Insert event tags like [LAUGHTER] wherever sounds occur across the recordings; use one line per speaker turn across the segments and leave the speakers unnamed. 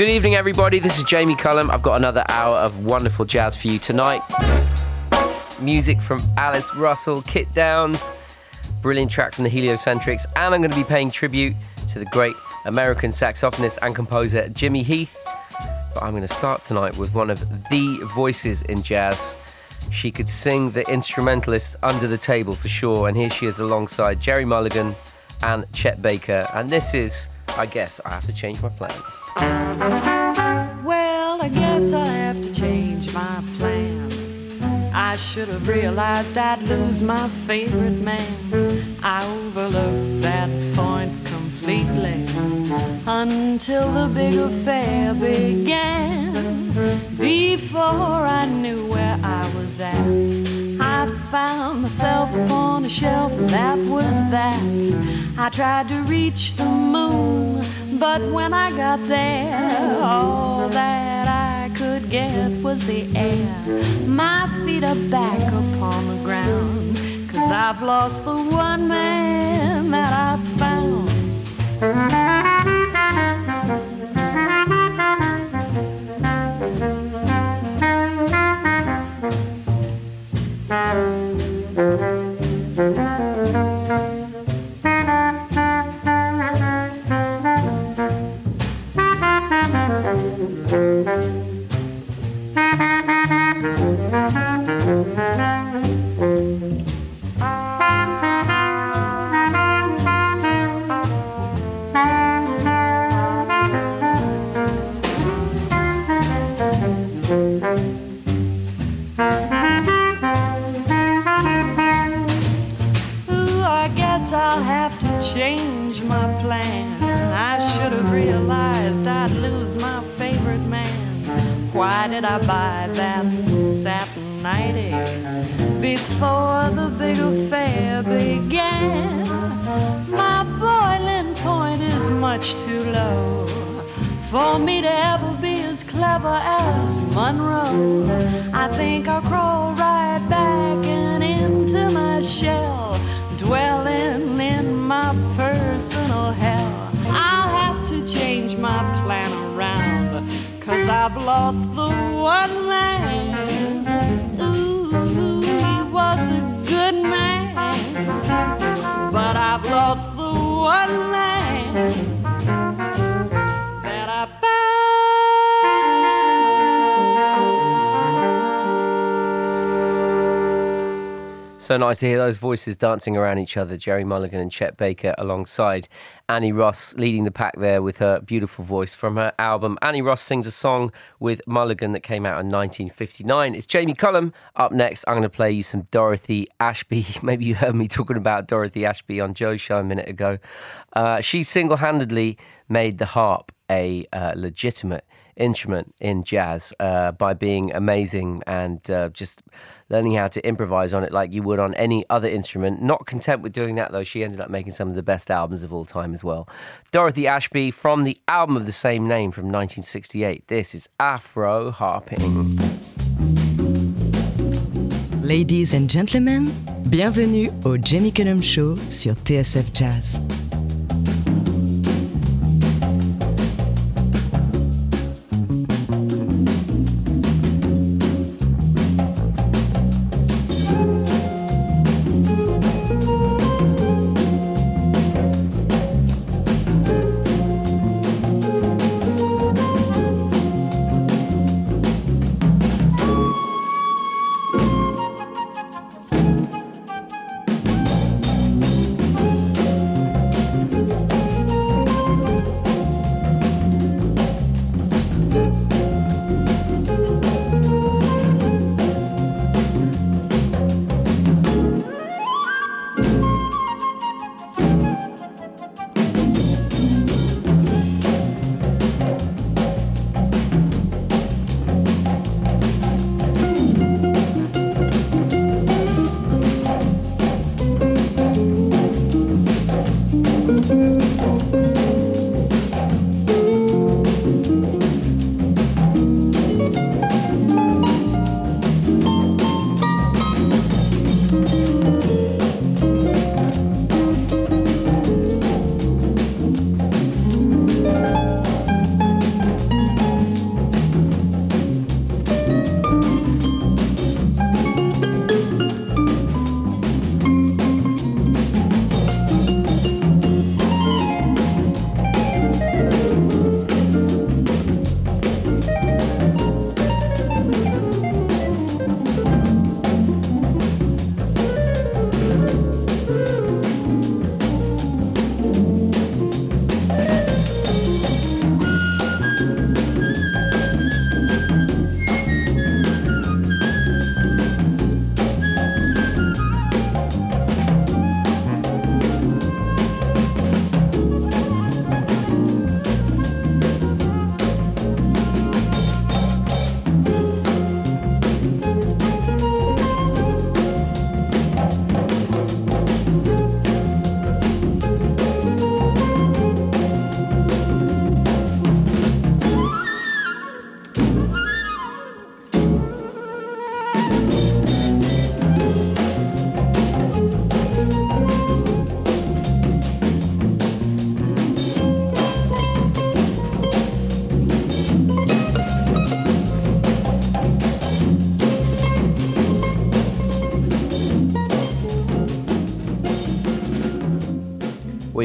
Good evening, everybody. This is Jamie Cullum. I've got another hour of wonderful jazz for you tonight. Music from Alice Russell, Kit Downes, brilliant track from the Heliocentrics, and I'm going to be paying tribute to the great American saxophonist and composer Jimmy Heath. But I'm going to start tonight with one of the voices in jazz. She could sing the instrumentalist under the table for sure, and here she is alongside Gerry Mulligan and Chet Baker, and this is I guess I have to change my plans.
Well, I guess I have to change my plan. I should have realized I'd lose my favorite man. I overlooked that point completely until the big affair began. Before I knew where I was at. I found myself upon a shelf, and that was that. I tried to reach the moon, but when I got there, all that I could get was the air. My feet are back upon the ground, cause I've lost the one man that I found.
Thank you. Nice to hear those voices dancing around each other. Gerry Mulligan and Chet Baker alongside Annie Ross leading the pack there with her beautiful voice from her album. Annie Ross sings a song with Mulligan that came out in 1959. It's Jamie Cullum. Up next, I'm going to play you some Dorothy Ashby. [LAUGHS] Maybe you heard me talking about Dorothy Ashby on Joe's show a minute ago. Uh, she single handedly made the harp a uh, legitimate instrument in jazz uh, by being amazing and uh, just learning how to improvise on it like you would on any other instrument. Not content with doing that, though, she ended up making some of the best albums of all time as well. Dorothy Ashby from the album of the same name from 1968. This is Afro Harping.
Ladies and gentlemen, bienvenue au Jamie Cullum Show sur TSF Jazz.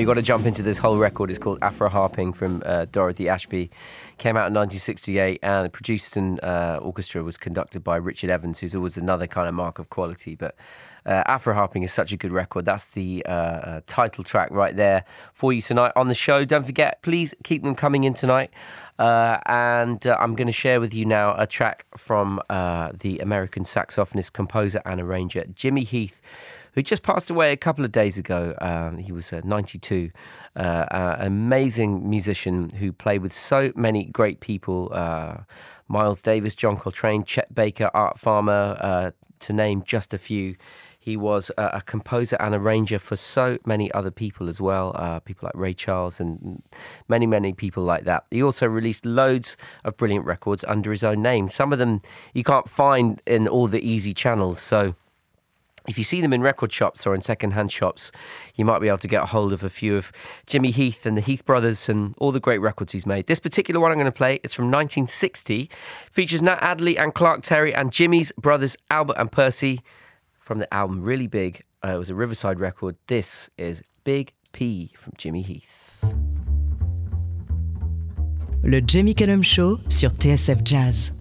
You've got to jump into this whole record. It's called Afro Harping from uh, Dorothy Ashby. Came out in 1968 and the produced and uh, orchestra was conducted by Richard Evans, who's always another kind of mark of quality. But uh, Afro Harping is such a good record. That's the uh, uh, title track right there for you tonight on the show. Don't forget, please keep them coming in tonight. Uh, and uh, I'm going to share with you now a track from uh, the American saxophonist, composer, and arranger Jimmy Heath, who just passed away a couple of days ago. Um, he was 92. an amazing musician who played with so many great people Miles Davis, John Coltrane, Chet Baker, Art Farmer, to name just a few. He was a, a, composer and arranger for so many other people as well, uh, people like Ray Charles and many, many people like that. He also released loads of brilliant records under his own name. Some of them you can't find in all the easy channels. So if you see them in record shops or in second-hand shops, you might be able to get a hold of a few of Jimmy Heath and the Heath Brothers and all the great records he's made. This particular one I'm going to play is from 1960, features Nat Adderley and Clark Terry and Jimmy's brothers Albert and Percy from the album Really Big. Uh, it was a Riverside record. This is Big P from Jimmy Heath.
Le Jamie Cullum Show sur TSF Jazz.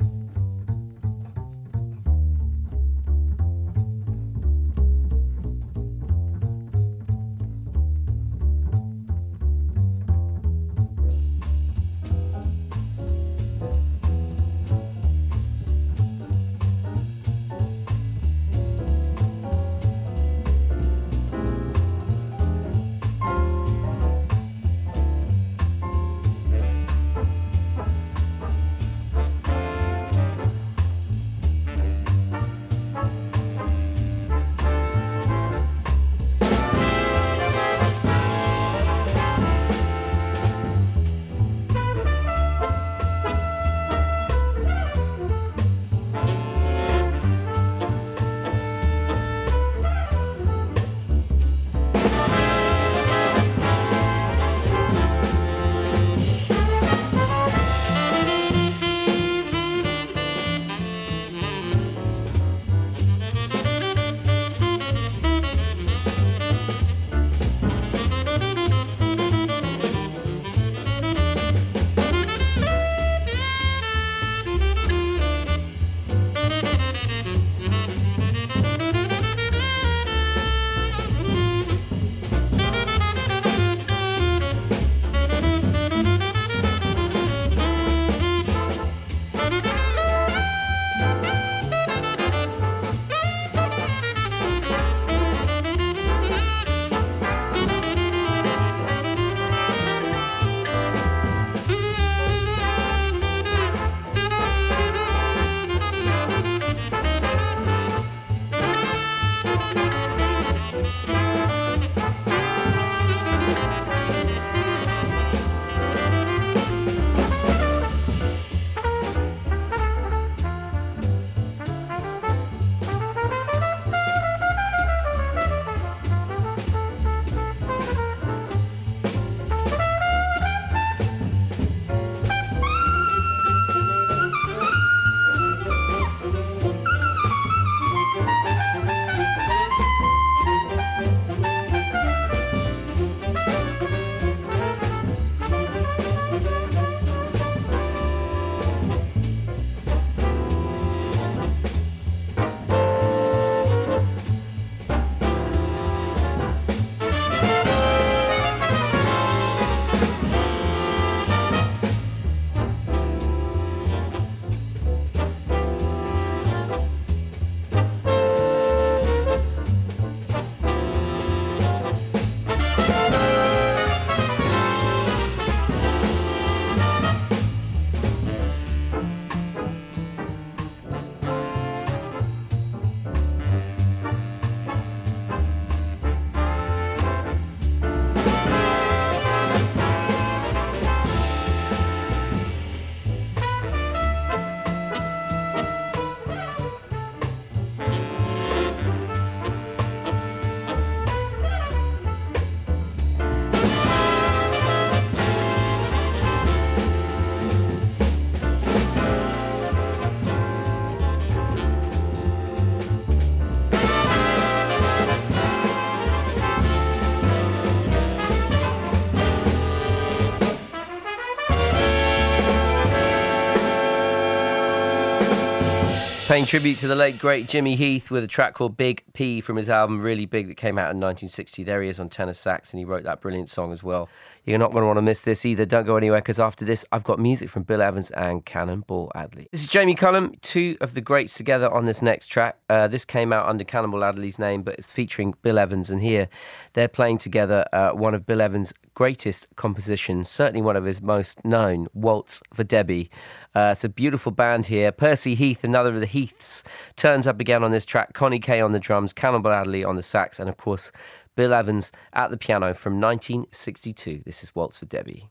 Paying tribute to the late great Jimmy Heath with a track called Big P from his album Really Big that came out in 1960. There he is on tenor sax, and he wrote that brilliant song as well. You're not going to want to miss this either. Don't go anywhere because after this, I've got music from Bill Evans and Cannonball Adderley. This is Jamie Cullum, two of the greats together on this next track. Uh, this came out under Cannonball Adderley's name, but it's featuring Bill Evans, and here they're playing together uh, one of Bill Evans' greatest compositions, certainly one of his most known, Waltz for Debby. Uh, it's a beautiful band here. Percy Heath, another of the Heaths, turns up again on this track. Connie Kay on the drums, Cannonball Adderley on the sax, and of course, Bill Evans at the piano from 1962. This is Waltz for Debby.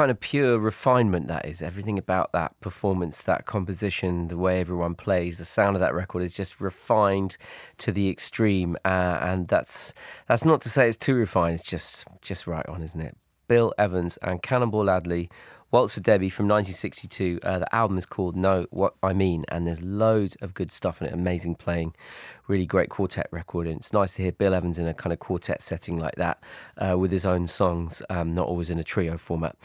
Kind of pure refinement that is. Everything about that performance, that composition, the way everyone plays, the sound of that record is just refined to the extreme. Uh, and that's that's not to say it's too refined. It's just just right on, isn't it? Bill Evans and Cannonball Adderley Waltz for Debby from 1962. Uh, the album is called Know What I Mean, and there's loads of good stuff in it. Amazing playing, really great quartet record. And it's nice to hear Bill Evans in a kind of quartet setting like that uh, with his own songs, um, not always in a trio format.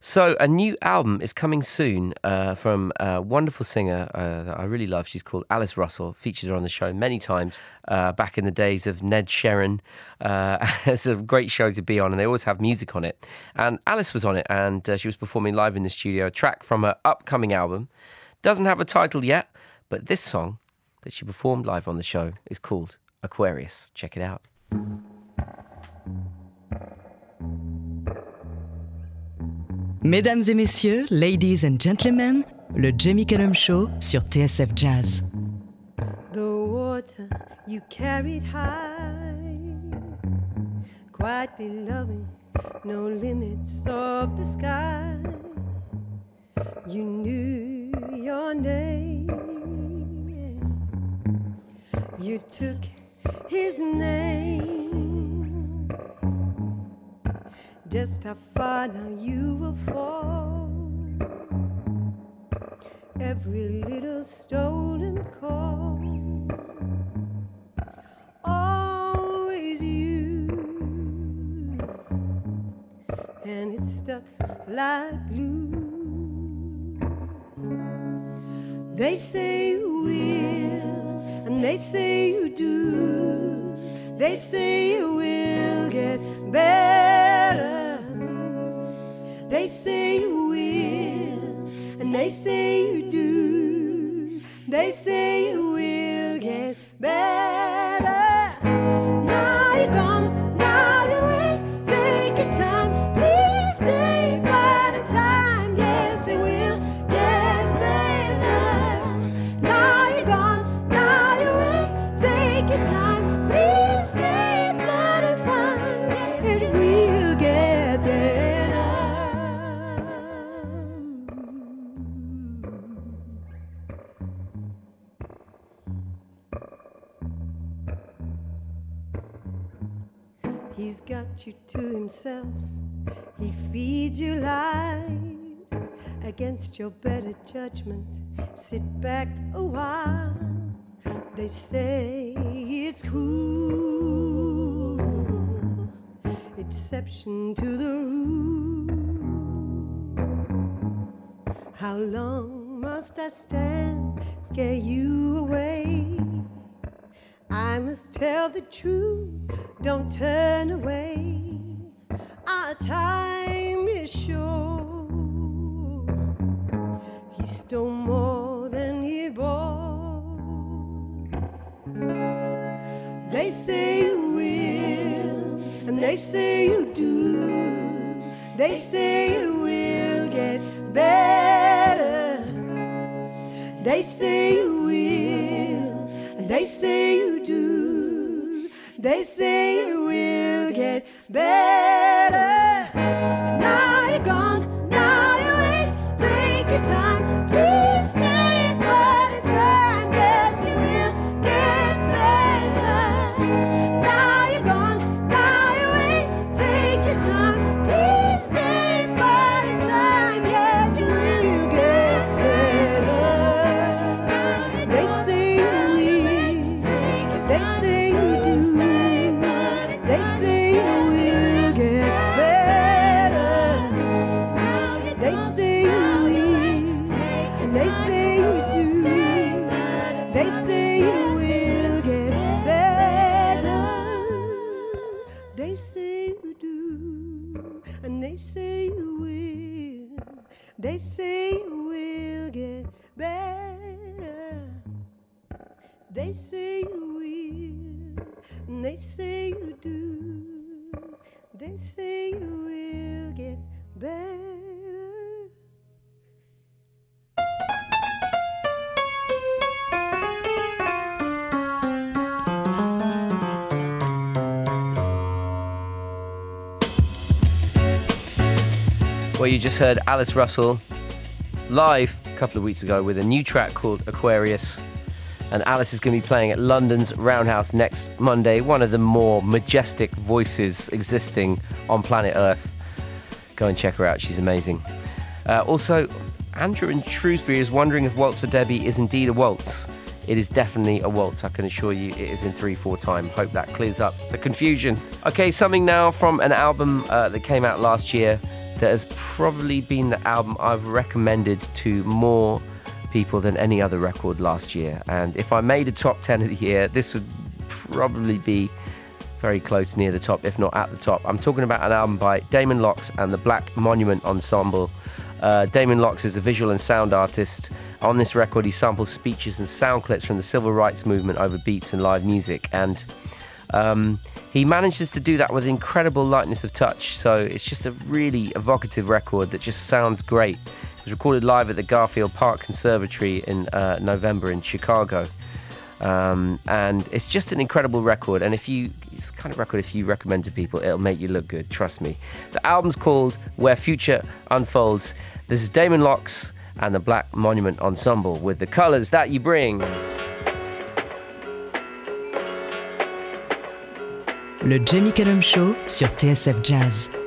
So, a new album is coming soon uh, from a wonderful singer uh, that I really love. She's called Alice Russell. Featured her on the show many times uh, back in the days of Ned Sherrin. Uh, [LAUGHS] it's a great show to be on, and they always have music on it. And Alice was on it, and uh, she was performing live in the studio. A track from her upcoming album. Doesn't have a title yet, but this song that she performed live on the show is called Aquarius. Check it out.
Mesdames et messieurs, ladies and gentlemen, le Jamie Cullum Show sur TSF Jazz.
The water you carried high, quietly loving, no limits of the sky. You knew your name, you took his name. just how far now you will fall. Every little stolen call, always you, and it's stuck like glue. They say will, and they say you do. They say you will get better. They say you will, and they say you do. They say you will get better. You to himself. He feeds you lies against your better judgment. Sit back a while. They say it's cruel, exception to the rule. How long must I stand, scare you away? I must tell the truth, don't turn away. Our time is short. He stole more than he bought. They say you will, and they say you do. They say you will get better. They say you will, they say you do. they say it will get better. You
just heard Alice Russell live a couple of weeks ago with a new track called Aquarius. And Alice is going to be playing at London's Roundhouse next Monday, one of the more majestic voices existing on planet Earth. Go and check her out, she's amazing. Uh, also, Andrew in Shrewsbury is wondering if Waltz for Debby is indeed a waltz. It is definitely a waltz, I can assure you it is in 3 4 time. Hope that clears up the confusion. Okay, something now from an album uh, that came out last year that has probably been the album I've recommended to more people than any other record last year. And if I made a top 10 of the year, this would probably be very close near the top, if not at the top. I'm talking about an album by Damon Locks and the Black Monument Ensemble. Uh, Damon Locks is a visual and sound artist. On this record, he samples speeches and sound clips from the civil rights movement over beats and live music. And um, he manages to do that with incredible lightness of touch. So it's just a really evocative record that just sounds great. It was recorded live at the Garfield Park Conservatory in uh, November in Chicago. Um, and it's just an incredible record. And if you, it's kind of record if you recommend to people, it'll make you look good. Trust me. The album's called Where Future Unfolds. This is Damon Locks and the Black Monument Ensemble with the colors that you bring.
Le Jamie Cullum Show sur TSF Jazz.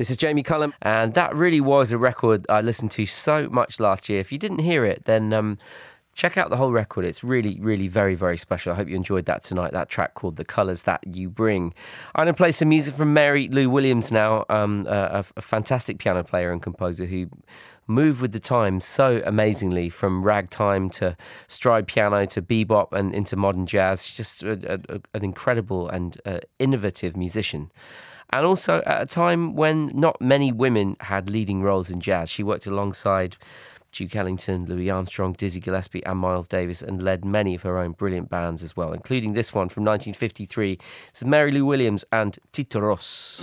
This is Jamie Cullum, and that really was a record I listened to so much last year. If you didn't hear it, then um, check out the whole record. It's really, really very, very special. I hope you enjoyed that tonight. That track called "The Colors That You Bring." I'm going to play some music from Mary Lou Williams now, um, a, a fantastic piano player and composer who moved with the times so amazingly from ragtime to stride piano to bebop and into modern jazz. She's just a, a, an incredible and uh, innovative musician and also at a time when not many women had leading roles in jazz. She worked alongside Duke Ellington, Louis Armstrong, Dizzy Gillespie, and Miles Davis, and led many of her own brilliant bands as well, including this one from 1953. It's Mary Lou Williams and Titoros.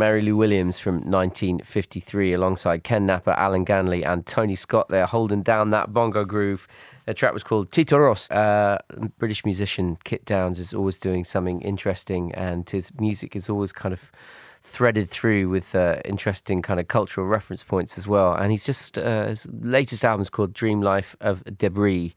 Mary Lou Williams from 1953, alongside Ken Napper, Allan Ganley, and Tony Scott there, holding down that bongo groove. The track was called Titoros. Uh, British musician Kit Downes is always doing something interesting, and his music is always kind of threaded through with uh, interesting kind of cultural reference points as well. And he's just, uh, his latest album is called Dream Life of Debris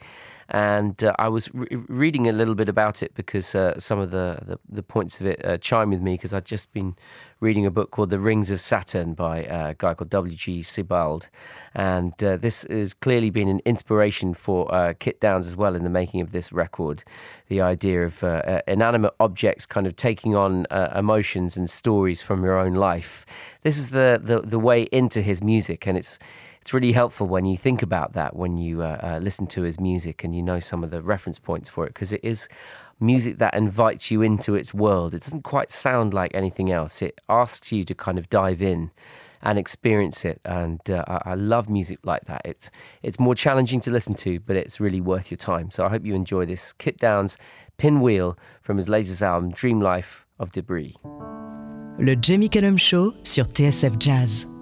and uh, I was re- reading a little bit about it because uh, some of the, the, the, points of it uh, chime with me because I'd just been reading a book called The Rings of Saturn by uh, a guy called W.G. Sebald. And uh, this has clearly been an inspiration for uh, Kit Downes as well in the making of this record. The idea of inanimate objects kind of taking on emotions and stories from your own life. This is the, the, the way into his music, and it's it's really helpful when you think about that when you uh, uh, listen to his music and you know some of the reference points for it because it is music that invites you into its world. It doesn't quite sound like anything else. It asks you to kind of dive in and experience it. And uh, I, I, love music like that. It's it's more challenging to listen to, but it's really worth your time. So I hope you enjoy this. Kit Downes Pinwheel from his latest album, Dream Life of Debris.
Le Jamie Cullum Show sur TSF Jazz.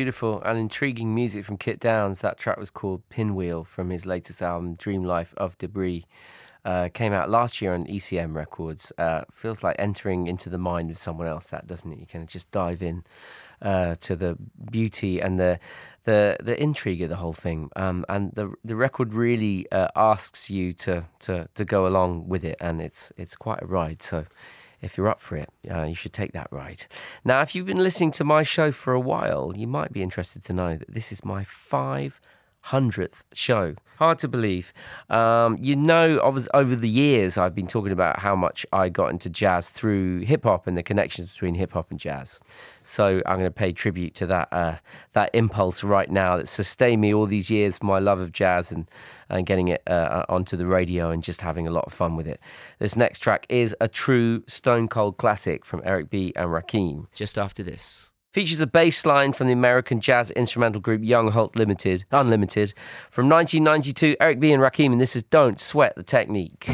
Beautiful and intriguing music from Kit Downes. That track was called Pinwheel from his latest album, Dream Life of Debris. Uh, came out last year on ECM Records. Uh, feels like entering into the mind of someone else, that doesn't it? You kind of just dive in uh, to the beauty and the the the intrigue of the whole thing. Um, and the the record really uh, asks you to, to to go along with it, and it's it's quite a ride. So if you're up for it, uh, you should take that ride. Now, if you've been listening to my show for a while, you might be interested to know that this is my 500th show. Hard to believe. Um, you know, over the years, I've been talking about how much I got into jazz through hip hop and the connections between hip hop and jazz. So I'm going to pay tribute to that uh, that impulse right now that sustained me all these years, my love of jazz and and getting it uh, uh, onto the radio and just having a lot of fun with it. This next track is a true stone cold classic from Eric B and Rakim. Just after this features a bass line from the American jazz instrumental group Young Holt Limited, Unlimited, from 1992. Eric B and Rakim, and this is "Don't Sweat the Technique."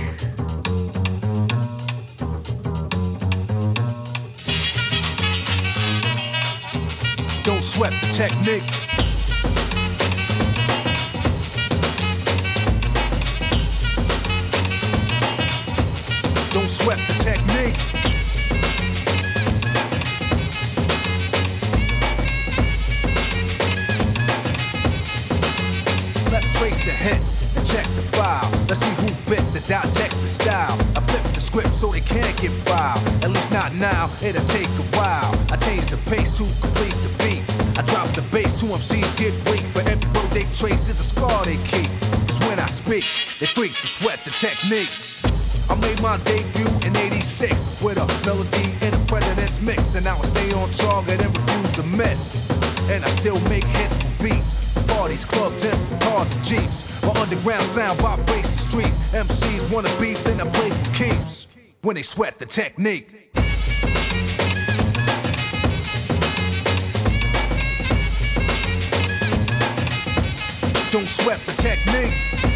Don't sweat the technique. Don't sweat the technique. Hits and check the file. Let's see who bit the dissect the style. I flip the script so they can't get filed. At least not now, it'll take a while. I change the pace to complete the beat. I drop the bass to MCs get weak. For every road they trace is a scar they keep. It's when I speak, they freak to sweat the technique. I made my debut in 86 with a melody in a president's mix. And I stay on target and refuse to miss. And I still make hits for beats parties, clubs, and cars and jeeps. My underground sound vibrates the streets. MCs wanna beef, then I play for keeps. When they sweat the technique. Don't sweat the technique.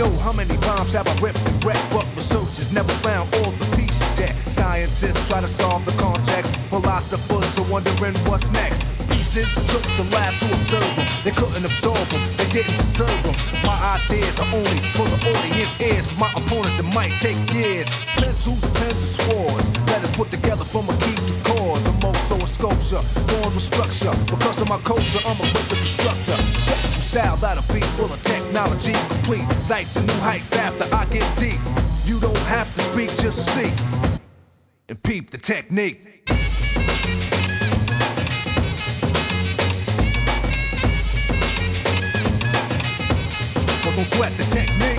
Know how many rhymes have I ripped and wrecked, but researchers never found all the pieces yet. Scientists try to solve the context, philosophers are wondering what's next. Pieces took to labs to observe them. They couldn't absorb them, they didn't deserve them. My ideas are only for the audience ears. My opponents, it might take years. Pencils, pens, and swords. Letters put together from a key to cause. I'm also a sculpture, born with structure. Because of my culture, I'm a wicked instructor style that'll be full of technology complete. Sights and new heights after I get deep. You don't have to speak, just see and peep the technique. Don't sweat the technique.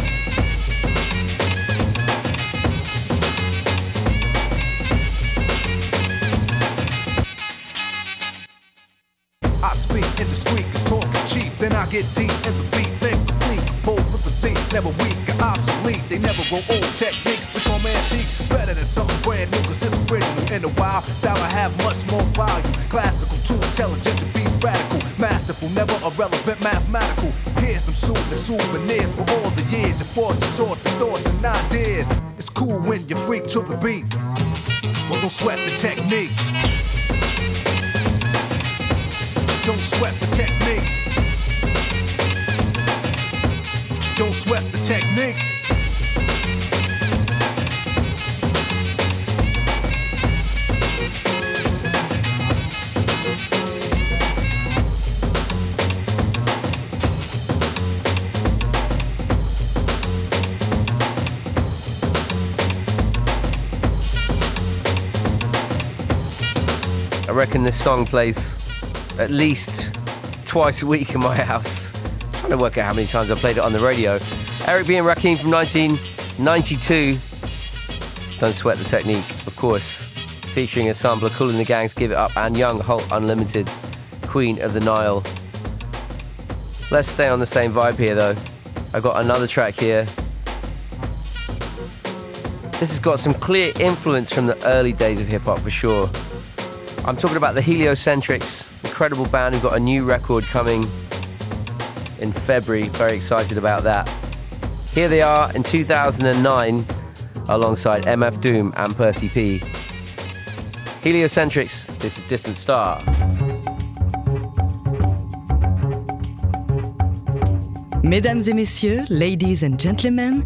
Never irrelevant,
song plays at least twice a week in my house. I'm trying to work out how many times I've played it on the radio. Eric B. and Rakim from 1992. Don't sweat the technique, of course. Featuring a sampler, Kool and the Gang's Give It Up, and Young Holt Unlimited's Queen of the Nile. Let's stay on the same vibe here though. I've got another track here. This has got some clear influence from the early days of hip hop for sure. I'm talking about the Heliocentrics, incredible band who've got a new record coming in February. Very excited about that. Here they are in 2009 alongside MF Doom and Percee P. Heliocentrics, this is Distant Star.
Mesdames et messieurs, ladies and gentlemen,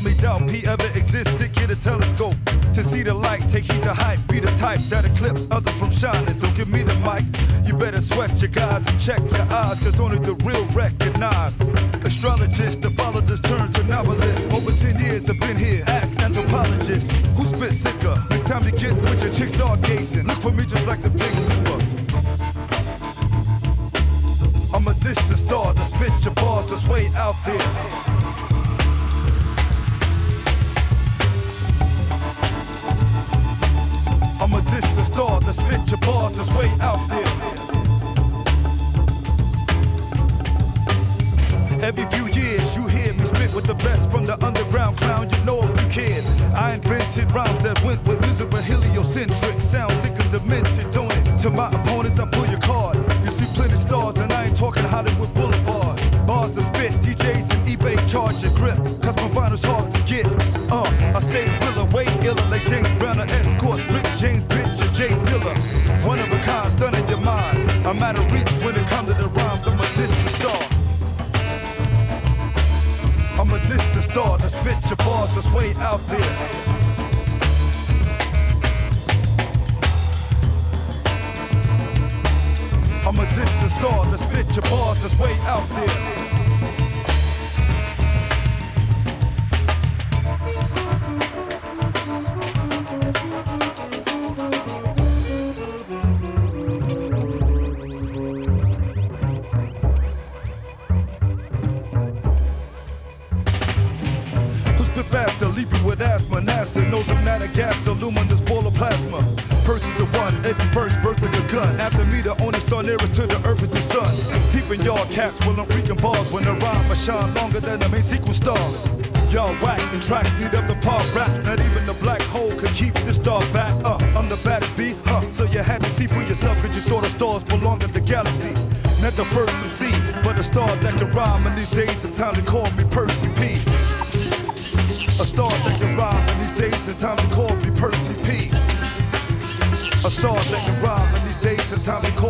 about me. Doubt he ever existed, get a telescope. To see the light, take heed to hype, be the type that eclipse others from shining. Don't give me the mic, you better sweat your guys and check your eyes, cause only the real recognize. Astrologists, the followers turn to novelists. Over 10 years I've been here, ask anthropologists. Who spit sicker? Next time you get with your chick stargazing, look for me just like the big dipper. I'm a distant star to spit your bars that's way out there. I'm a distant star to spit your bars that's way out there. Every few years you hear me spit with the best from the underground clown. You know if you can. I invented rhymes that went with music but heliocentric. Sound sick and demented, don't it? To my opponents, I pull your card. You see plenty stars, and I ain't talking Hollywood Boulevard. Bars to spit, DJs and eBay charge your grip. Way out there. I'm a distant star to spit your bars that's way out there. Shine longer than the main sequence star. Y'all whack the tracks, lead up the pop rap. Not even the black hole could keep this star back. Uh, I'm the baddest beat, huh? So you had to see for yourself, cause you thought the stars belong in the galaxy. Not the first MC, but a star that can rhyme. And these days, sometimes they call me Percee P. A star that can rhyme in these days and time they call me Percee P. A star that can rhyme in these days and time they call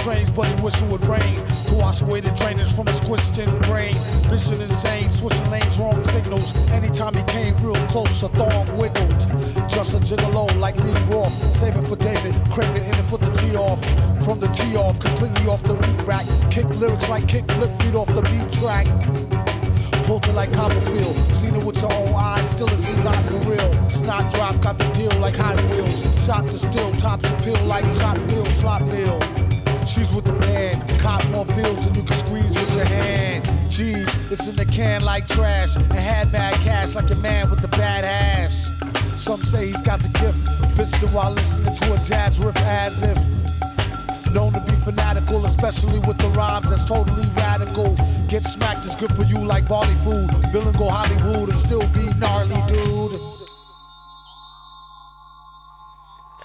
strange, but he wish it would rain to wash away the drainage from his questioned brain. Mission insane, switching lanes, wrong signals. Anytime he came real close, a thorn wiggled. Just a gigolo like Lee Roth, saving for David, craving in it for the G off. From the T off, completely off the beat rack. Kick lyrics like kick flip feet off the beat track. Pulled it like Copperfield. Seen it with your own eyes, still it seem not for real. Snot drop, got the deal like Hot Wheels. Shot the steel, tops appeal like chop meal, slop meal. She's with the man, cop more fields and you can squeeze with your hand. Jeez, it's in the can like trash. And had mad cash like a man with the bad hash. Some say he's got the gift, fisting while listening to a jazz riff as if. Known to be fanatical, especially with the rhymes that's totally radical. Get smacked is good for you like barley food. Villain go Hollywood and still be gnarly, dude.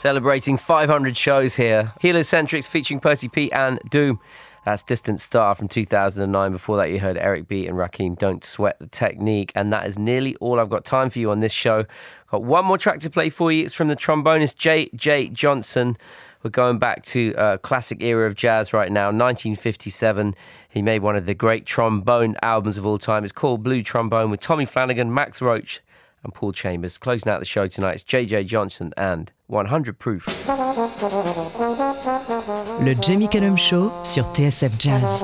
Celebrating 500 shows here. Heliocentrics featuring Percee P and Doom. That's Distant Star from 2009. Before that, you heard Eric B and Rakim Don't Sweat the Technique. And that is nearly all I've got time for you on this show. Got one more track to play for you. It's from the trombonist J. J. Johnson. We're going back to a classic era of jazz right now, 1957. He made one of the great trombone albums of all time. It's called Blue Trombone with Tommy Flanagan, Max Roach, and Paul Chambers. Closing out the show tonight, it's JJ Johnson and 100 Proof.
Le Jamie Cullum Show sur TSF Jazz.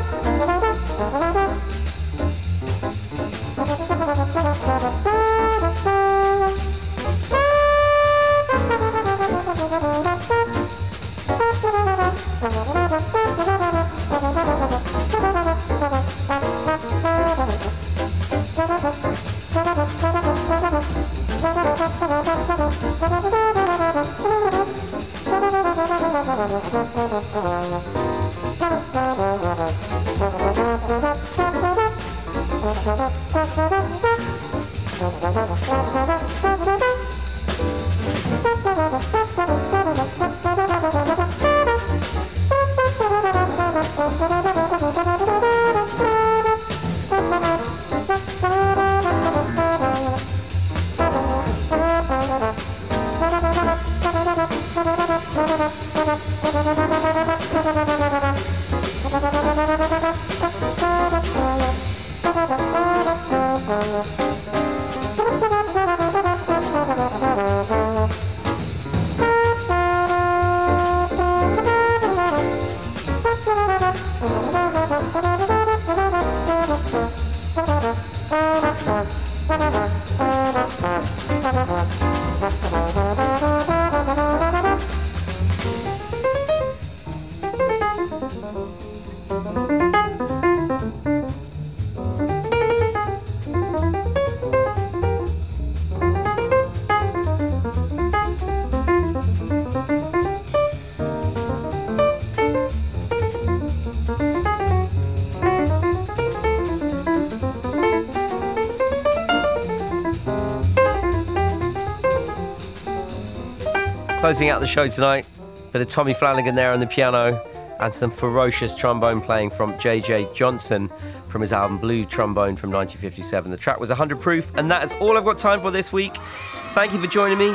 Closing out the show tonight, bit of Tommy Flanagan there on the piano and some ferocious trombone playing from JJ Johnson from his album Blue Trombone from 1957. The track was 100 proof, and that is all I've got time for this week. Thank you for joining me.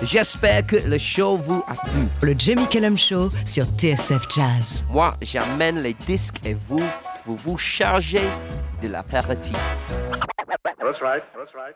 J'espère que le show vous a plu.
Le Jamie Cullum Show sur TSF Jazz.
Moi, j'amène les disques et vous, vous vous chargez de l'apéritif.
That's right. That's right.